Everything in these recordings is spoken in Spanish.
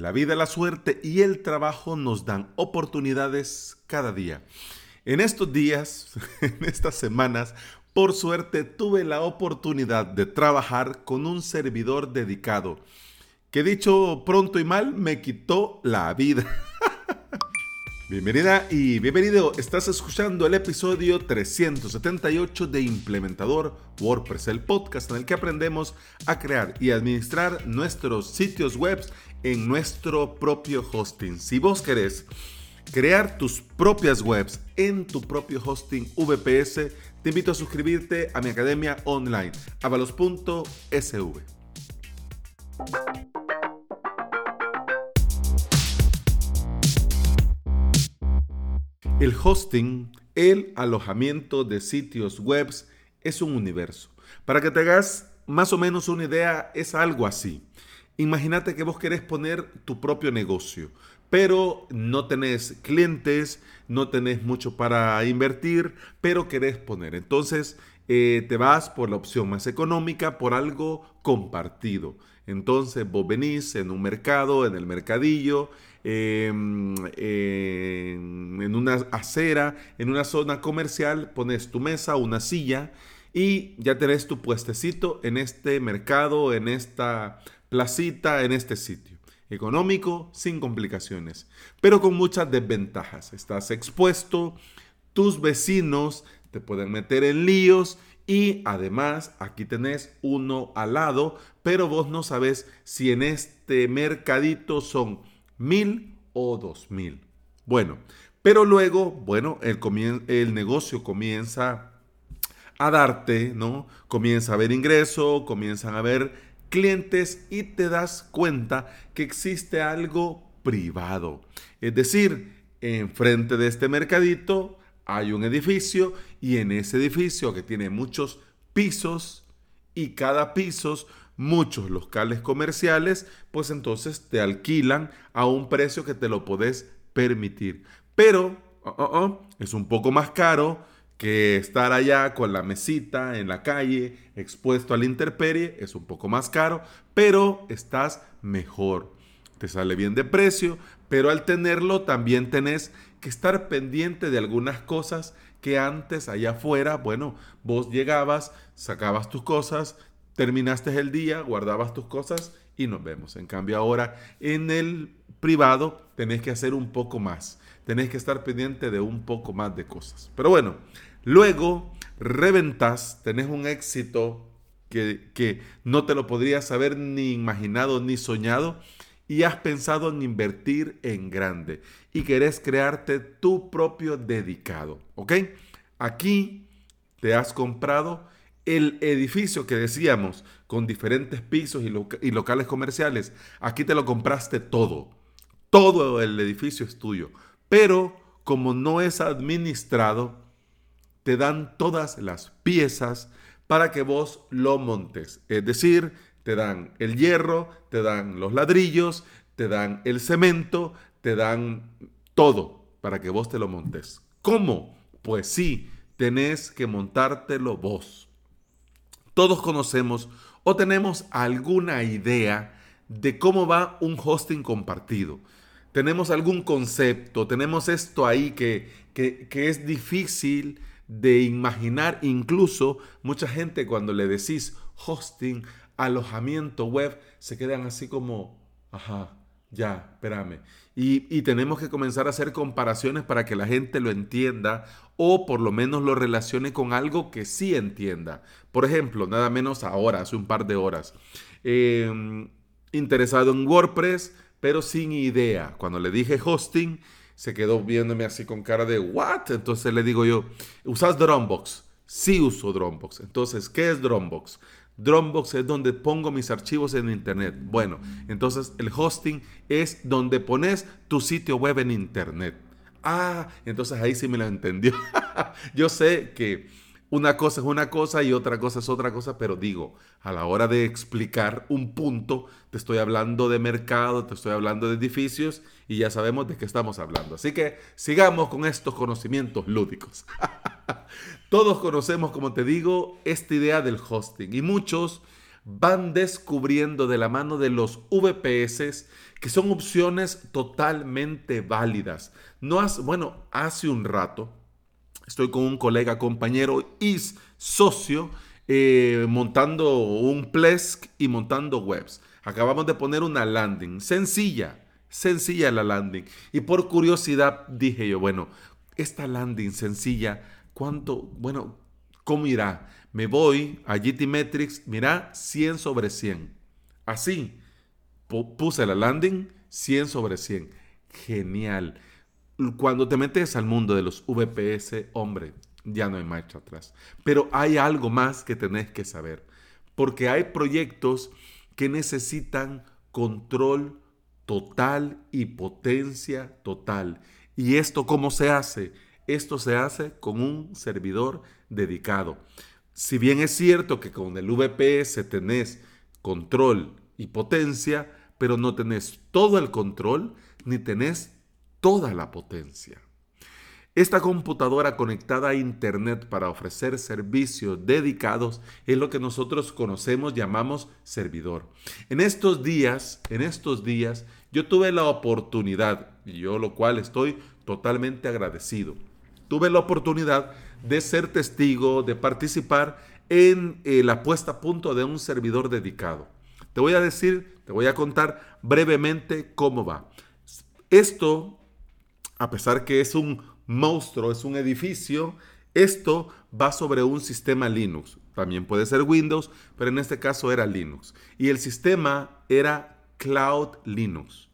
La vida, la suerte y el trabajo nos dan oportunidades cada día. En estos días, en estas semanas, por suerte tuve la oportunidad de trabajar con un servidor dedicado que dicho pronto y mal me quitó la vida. Bienvenida y bienvenido. Estás escuchando el episodio 378 de Implementador WordPress, el podcast en el que aprendemos a crear y administrar nuestros sitios web en nuestro propio hosting. Si vos querés crear tus propias webs en tu propio hosting VPS, te invito a suscribirte a mi academia online, avalos.sv. El hosting, el alojamiento de sitios web, es un universo. Para que te hagas más o menos una idea, es algo así. Imagínate que vos querés poner tu propio negocio, pero no tenés clientes, no tenés mucho para invertir, pero querés poner. Entonces eh, te vas por la opción más económica, por algo compartido. Entonces vos venís en un mercado, en el mercadillo, Em, en una acera, en una zona comercial, pones tu mesa, una silla y ya tenés tu puestecito en este mercado, en esta placita, en este sitio. Económico, sin complicaciones, pero con muchas desventajas. Estás expuesto, tus vecinos te pueden meter en líos y además aquí tenés uno al lado, pero vos no sabes si en este mercadito son mil o dos mil. Bueno, pero luego, bueno, el, el negocio comienza a darte, ¿no? Comienza a haber ingreso, comienzan a haber clientes y te das cuenta que existe algo privado. Es decir, enfrente de este mercadito hay un edificio y en ese edificio que tiene muchos pisos y cada piso muchos locales comerciales, pues entonces te alquilan a un precio que te lo podés permitir. Pero oh, oh, oh, es un poco más caro que estar allá con la mesita en la calle, expuesto a la intemperie, es un poco más caro, pero estás mejor. Te sale bien de precio, pero al tenerlo también tenés que estar pendiente de algunas cosas que antes allá afuera, bueno, vos llegabas, sacabas tus cosas, terminaste el día, guardabas tus cosas y nos vemos. En cambio ahora en el privado tenés que hacer un poco más, tenés que estar pendiente de un poco más de cosas. Pero bueno, luego reventas, tenés un éxito que, que no te lo podrías haber ni imaginado ni soñado y has pensado en invertir en grande y querés crearte tu propio dedicado, ¿ok? Aquí te has comprado el edificio que decíamos, con diferentes pisos y, locales comerciales, aquí te lo compraste todo. Todo el edificio es tuyo. Pero como no es administrado, te dan todas las piezas para que vos lo montes. Es decir, te dan el hierro, te dan los ladrillos, te dan el cemento, te dan todo para que vos te lo montes. ¿Cómo? Pues sí, tenés que montártelo vos todos conocemos o tenemos alguna idea de cómo va un hosting compartido. Tenemos algún concepto, tenemos esto ahí que, que, es difícil de imaginar. Incluso mucha gente cuando le decís hosting, alojamiento web, se quedan así como, ajá, ya, espérame. Y, tenemos que comenzar a hacer comparaciones para que la gente lo entienda o por lo menos lo relacione con algo que sí entienda. Por ejemplo, nada menos ahora, hace un par de horas. Em, interesado en WordPress, pero sin idea. Cuando le dije hosting, se quedó viéndome así con cara de ¿what? Entonces le digo yo, ¿usas Dropbox? Sí uso Dropbox. Entonces, ¿qué es Dropbox? Dropbox es donde pongo mis archivos en Internet. Bueno, entonces el hosting es donde pones tu sitio web en Internet. Ah, entonces ahí sí me lo entendió. Yo sé que una cosa es una cosa y otra cosa es otra cosa, pero digo, a la hora de explicar un punto, te estoy hablando de mercado, te estoy hablando de edificios y ya sabemos de qué estamos hablando. Así que sigamos con estos conocimientos lúdicos. Todos conocemos, como te digo, esta idea del hosting y muchos van descubriendo de la mano de los VPS que son opciones totalmente válidas. No has, bueno, hace un rato estoy con un colega, compañero y socio eh, montando un Plesk y montando webs. Acabamos de poner una landing sencilla, sencilla la landing. Y por curiosidad dije yo, bueno, esta landing sencilla, ¿cuánto, bueno, cómo irá? Me voy a GT Metrics, mira, 100 sobre 100. Así, puse la landing 100 sobre 100. Genial. Cuando te metes al mundo de los VPS, hombre, ya no hay marcha atrás. Pero hay algo más que tenés que saber. Porque hay proyectos que necesitan control total y potencia total. ¿Y esto cómo se hace? Esto se hace con un servidor dedicado. Si bien es cierto que con el VPS tenés control y potencia, pero no tenés todo el control ni tenés toda la potencia. Esta computadora conectada a Internet para ofrecer servicios dedicados es lo que nosotros conocemos, llamamos servidor. En estos días, en estos días, yo tuve la oportunidad, y yo lo cual estoy totalmente agradecido, tuve la oportunidad de ser testigo, de participar en eh, la puesta a punto de un servidor dedicado. Te voy a decir, te voy a contar brevemente cómo va. Esto, a pesar que es un monstruo, es un edificio, esto va sobre un sistema Linux. También puede ser Windows, pero en este caso era Linux. Y el sistema era Cloud Linux.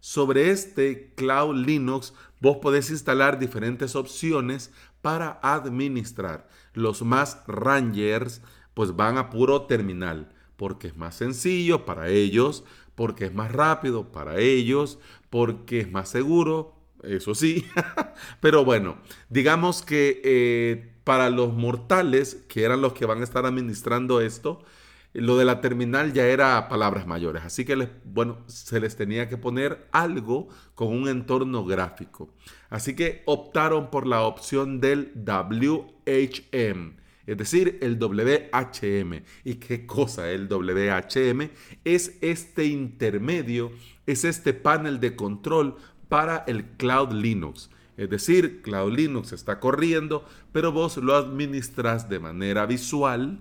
Sobre este Cloud Linux vos podés instalar diferentes opciones para administrar. Los más rangers pues van a puro terminal porque es más sencillo para ellos, porque es más rápido para ellos, porque es más seguro, eso sí. Pero bueno, digamos que eh, para los mortales, que eran los que van a estar administrando esto, lo de la terminal ya era palabras mayores, así que bueno, se les tenía que poner algo con un entorno gráfico. Así que optaron por la opción del WHM, es decir, el WHM. ¿Y qué cosa el WHM? Es este intermedio, es este panel de control para el Cloud Linux. Es decir, Cloud Linux está corriendo, pero vos lo administras de manera visual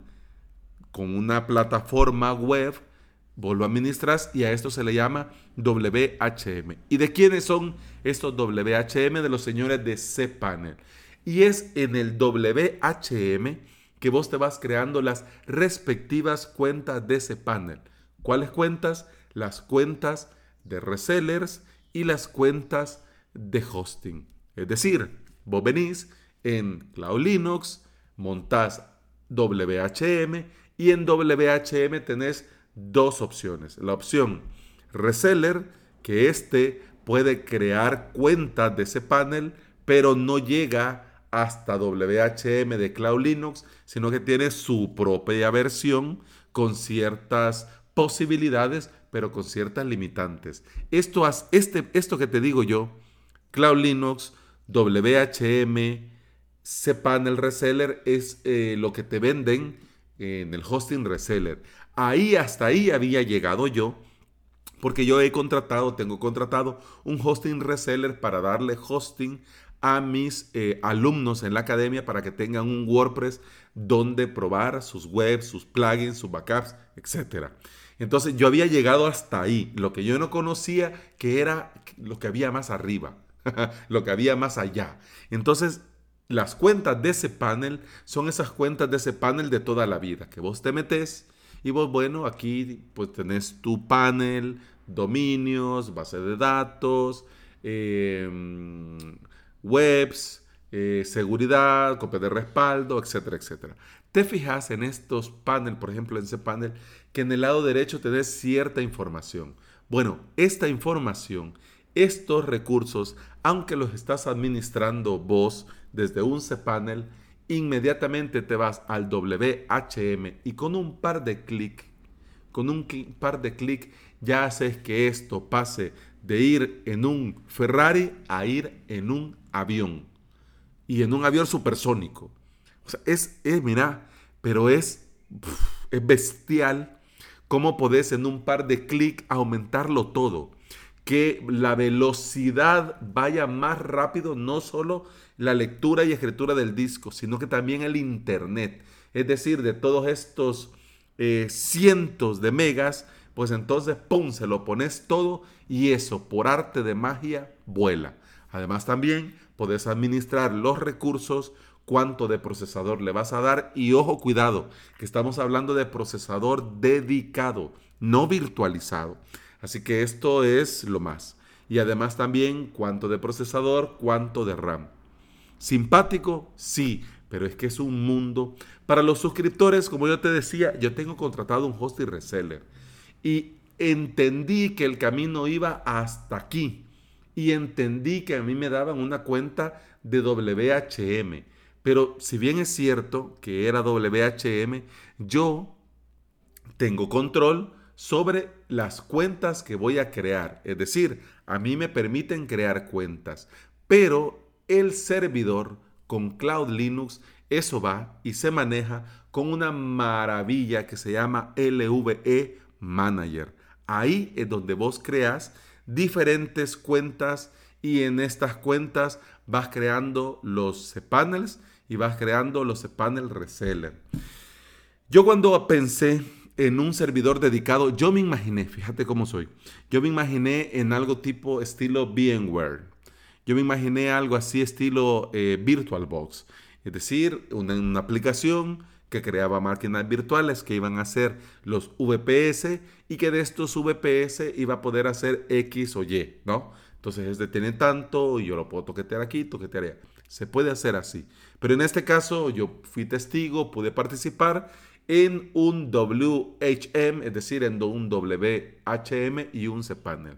con una plataforma web, vos lo administras y a esto se le llama WHM. ¿Y de quiénes son estos WHM? De los señores de cPanel. Y es en el WHM que vos te vas creando las respectivas cuentas de ese panel. ¿Cuáles cuentas? Las cuentas de resellers y las cuentas de hosting. Es decir, vos venís en Cloud Linux, montás WHM y en WHM tenés dos opciones. La opción reseller, que este puede crear cuentas de ese panel, pero no llega hasta WHM de Cloud Linux, sino que tiene su propia versión con ciertas posibilidades, pero con ciertas limitantes. Esto, este, esto que te digo yo, Cloud Linux, WHM, cPanel Reseller, es eh, lo que te venden en el hosting reseller. Ahí, hasta ahí había llegado yo, porque yo he contratado, tengo contratado un hosting reseller para darle hosting a mis eh, alumnos en la academia para que tengan un WordPress donde probar sus webs, sus plugins, sus backups, etc. Entonces yo había llegado hasta ahí. Lo que yo no conocía que era lo que había más arriba, lo que había más allá. Entonces las cuentas de ese panel son esas cuentas de ese panel de toda la vida, que vos te metes y vos, bueno, aquí pues tenés tu panel, dominios, base de datos, eh, webs, eh, seguridad, copia de respaldo, etcétera, etcétera. Te fijas en estos paneles, por ejemplo, en ese panel, que en el lado derecho te cierta información. Bueno, esta información, estos recursos, aunque los estás administrando vos desde un cPanel, inmediatamente te vas al WHM y con un par de clic, con un par de clic ya haces que esto pase de ir en un Ferrari a ir en un avión. Y en un avión supersónico. O sea, es, es mira, pero es, es bestial cómo podés en un par de clics aumentarlo todo. Que la velocidad vaya más rápido, no solo la lectura y escritura del disco, sino que también el internet. Es decir, de todos estos eh, cientos de megas, pues entonces, ¡pum!, se lo pones todo y eso, por arte de magia, vuela. Además también puedes administrar los recursos, cuánto de procesador le vas a dar y ojo, cuidado, que estamos hablando de procesador dedicado, no virtualizado. Así que esto es lo más. Y además también cuánto de procesador, cuánto de RAM. Simpático, sí, pero es que es un mundo. Para los suscriptores, como yo te decía, yo tengo contratado un host y reseller. Y entendí que el camino iba hasta aquí. Y entendí que a mí me daban una cuenta de WHM. Pero si bien es cierto que era WHM, yo tengo control sobre las cuentas que voy a crear. Es decir, a mí me permiten crear cuentas, pero el servidor con Cloud Linux, eso va y se maneja con una maravilla que se llama LVE Manager. Ahí es donde vos creas diferentes cuentas y en estas cuentas vas creando los cPanels y vas creando los cPanel Reseller. Yo cuando pensé en un servidor dedicado, yo me imaginé, fíjate cómo soy, yo me imaginé en algo tipo estilo VMware. Yo me imaginé algo así estilo eh, VirtualBox, es decir, una, aplicación que creaba máquinas virtuales que iban a hacer los VPS y que de estos VPS iba a poder hacer X o Y, ¿no? Entonces es de tiene tanto y yo lo puedo toquetear aquí, toquetear allá. Se puede hacer así. Pero en este caso yo fui testigo, pude participar en un WHM, es decir, en un WHM y un cPanel.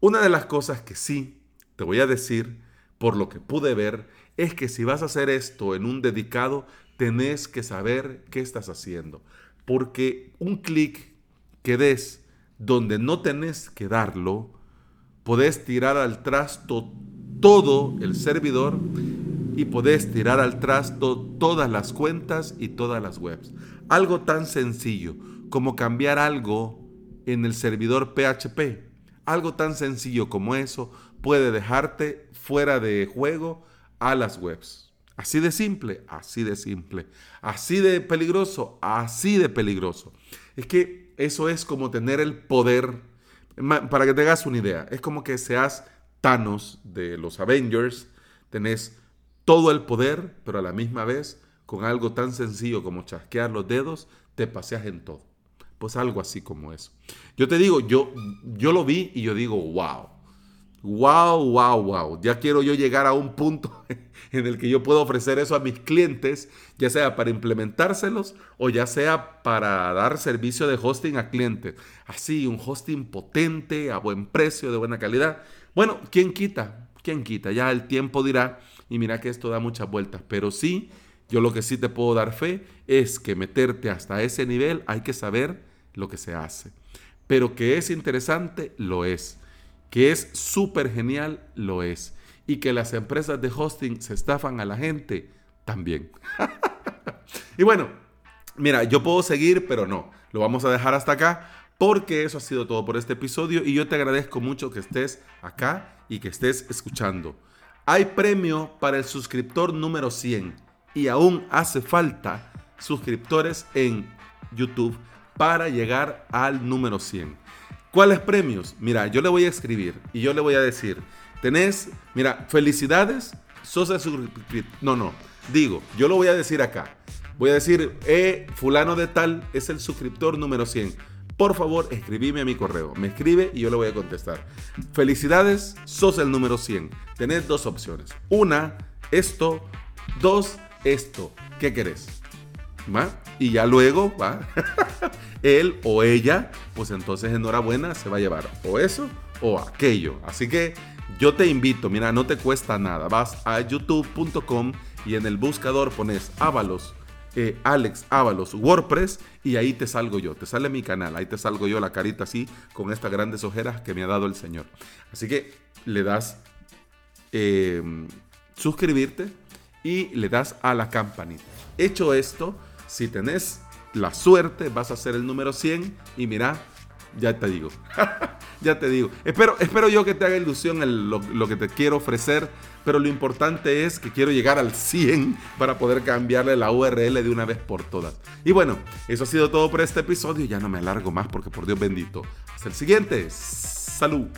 Una de las cosas que sí te voy a decir, por lo que pude ver, es que si vas a hacer esto en un dedicado, tenés que saber qué estás haciendo. Porque un clic que des donde no tenés que darlo, podés tirar al trasto todo el servidor y podés tirar al trasto todas las cuentas y todas las webs. Algo tan sencillo como cambiar algo en el servidor PHP. Algo tan sencillo como eso puede dejarte fuera de juego a las webs. Así de simple, así de simple. Así de peligroso, así de peligroso. Es que eso es como tener el poder. Para que te hagas una idea, es como que seas Thanos de los Avengers. Tenés todo el poder, pero a la misma vez, con algo tan sencillo como chasquear los dedos, te paseas en todo. Pues algo así como eso. Yo te digo, yo, yo lo vi y yo digo, wow. Wow, wow, wow. Ya quiero yo llegar a un punto en el que yo puedo ofrecer eso a mis clientes, ya sea para implementárselos o ya sea para dar servicio de hosting a clientes. Así, un hosting potente, a buen precio, de buena calidad. Bueno, ¿quién quita? ¿Quién quita? Ya el tiempo dirá y mira que esto da muchas vueltas, pero sí, yo lo que sí te puedo dar fe es que meterte hasta ese nivel hay que saber lo que se hace. Pero que es interesante, lo es. Que es súper genial, lo es. Y que las empresas de hosting se estafan a la gente, también. y bueno, mira, yo puedo seguir, pero no. Lo vamos a dejar hasta acá porque eso ha sido todo por este episodio y yo te agradezco mucho que estés acá y que estés escuchando. Hay premio para el suscriptor número 100 y aún hace falta suscriptores en YouTube para llegar al número 100. ¿Cuáles premios? Mira, yo le voy a escribir y yo le voy a decir, tenés, mira, felicidades, sos el suscriptor. No, no, digo, yo lo voy a decir acá. Voy a decir, eh, fulano de tal es el suscriptor número 100 por favor escribime a mi correo. Me escribe y yo le voy a contestar. Felicidades, sos el número 100. Tenés dos opciones. Una, esto. Dos, esto. ¿Qué querés? ¿Va? Y ya luego, ¿va? Él o ella, pues entonces enhorabuena, se va a llevar o eso o aquello. Así que yo te invito, mira, no te cuesta nada. Vas a youtube.com y en el buscador pones Ábalos eh, Alex Ábalos WordPress y ahí te salgo yo, te sale mi canal, ahí te salgo yo la carita así con estas grandes ojeras que me ha dado el Señor. Así que le das eh, suscribirte y le das a la campanita. Hecho esto, si tenés la suerte, vas a ser el número 100 y mira, Ya te digo. ya te digo. Espero, espero yo que te haga ilusión lo, que te quiero ofrecer, pero lo importante es que quiero llegar al 100 para poder cambiarle la URL de una vez por todas. Y bueno, eso ha sido todo por este episodio. Ya no me alargo más porque por Dios bendito. Hasta el siguiente. Salud.